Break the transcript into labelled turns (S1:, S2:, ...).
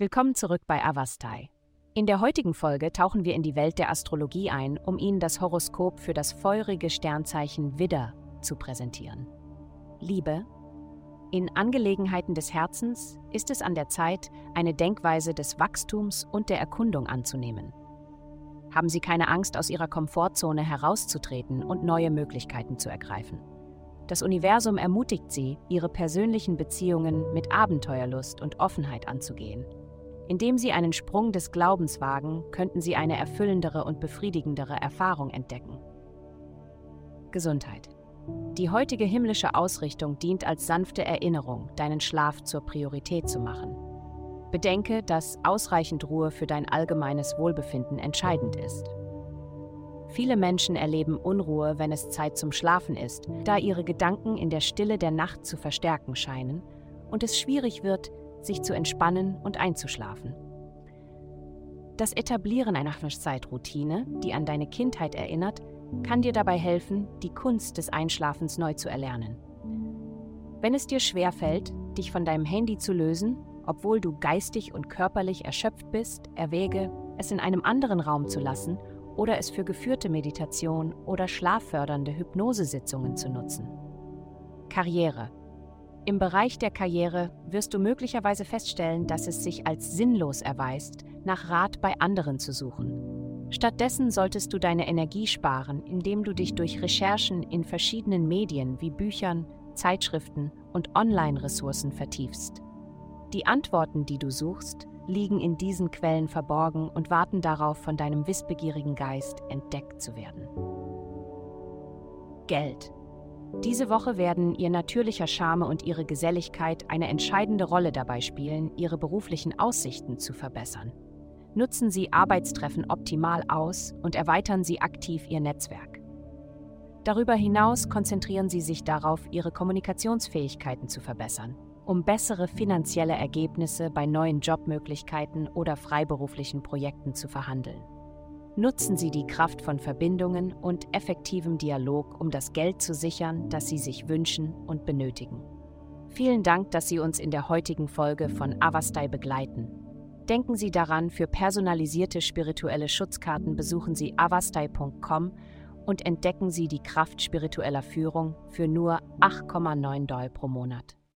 S1: Willkommen zurück bei Avastai. In der heutigen Folge tauchen wir in die Welt der Astrologie ein, um Ihnen das Horoskop für das feurige Sternzeichen Widder zu präsentieren. Liebe. In Angelegenheiten des Herzens ist es an der Zeit, eine Denkweise des Wachstums und der Erkundung anzunehmen. Haben Sie keine Angst, aus Ihrer Komfortzone herauszutreten und neue Möglichkeiten zu ergreifen. Das Universum ermutigt Sie, Ihre persönlichen Beziehungen mit Abenteuerlust und Offenheit anzugehen. Indem Sie einen Sprung des Glaubens wagen, könnten Sie eine erfüllendere und befriedigendere Erfahrung entdecken. Gesundheit. Die heutige himmlische Ausrichtung dient als sanfte Erinnerung, deinen Schlaf zur Priorität zu machen. Bedenke, dass ausreichend Ruhe für dein allgemeines Wohlbefinden entscheidend ist. Viele Menschen erleben Unruhe, wenn es Zeit zum Schlafen ist, da ihre Gedanken in der Stille der Nacht zu verstärken scheinen und es schwierig wird, sich zu entspannen und einzuschlafen. Das Etablieren einer Zeitroutine, die an deine Kindheit erinnert, kann dir dabei helfen, die Kunst des Einschlafens neu zu erlernen. Wenn es dir schwerfällt, dich von deinem Handy zu lösen, obwohl du geistig und körperlich erschöpft bist, erwäge, es in einem anderen Raum zu lassen oder es für geführte Meditation oder schlaffördernde Hypnosesitzungen zu nutzen. Karriere im Bereich der Karriere wirst du möglicherweise feststellen, dass es sich als sinnlos erweist, nach Rat bei anderen zu suchen. Stattdessen solltest du deine Energie sparen, indem du dich durch Recherchen in verschiedenen Medien wie Büchern, Zeitschriften und Online-Ressourcen vertiefst. Die Antworten, die du suchst, liegen in diesen Quellen verborgen und warten darauf, von deinem wissbegierigen Geist entdeckt zu werden. Geld. Diese Woche werden ihr natürlicher Charme und ihre Geselligkeit eine entscheidende Rolle dabei spielen, ihre beruflichen Aussichten zu verbessern. Nutzen Sie Arbeitstreffen optimal aus und erweitern Sie aktiv Ihr Netzwerk. Darüber hinaus konzentrieren Sie sich darauf, Ihre Kommunikationsfähigkeiten zu verbessern, um bessere finanzielle Ergebnisse bei neuen Jobmöglichkeiten oder freiberuflichen Projekten zu verhandeln. Nutzen Sie die Kraft von Verbindungen und effektivem Dialog, um das Geld zu sichern, das Sie sich wünschen und benötigen. Vielen Dank, dass Sie uns in der heutigen Folge von Avastai begleiten. Denken Sie daran, für personalisierte spirituelle Schutzkarten besuchen Sie avastai.com und entdecken Sie die Kraft spiritueller Führung für nur 8,9 Doll pro Monat.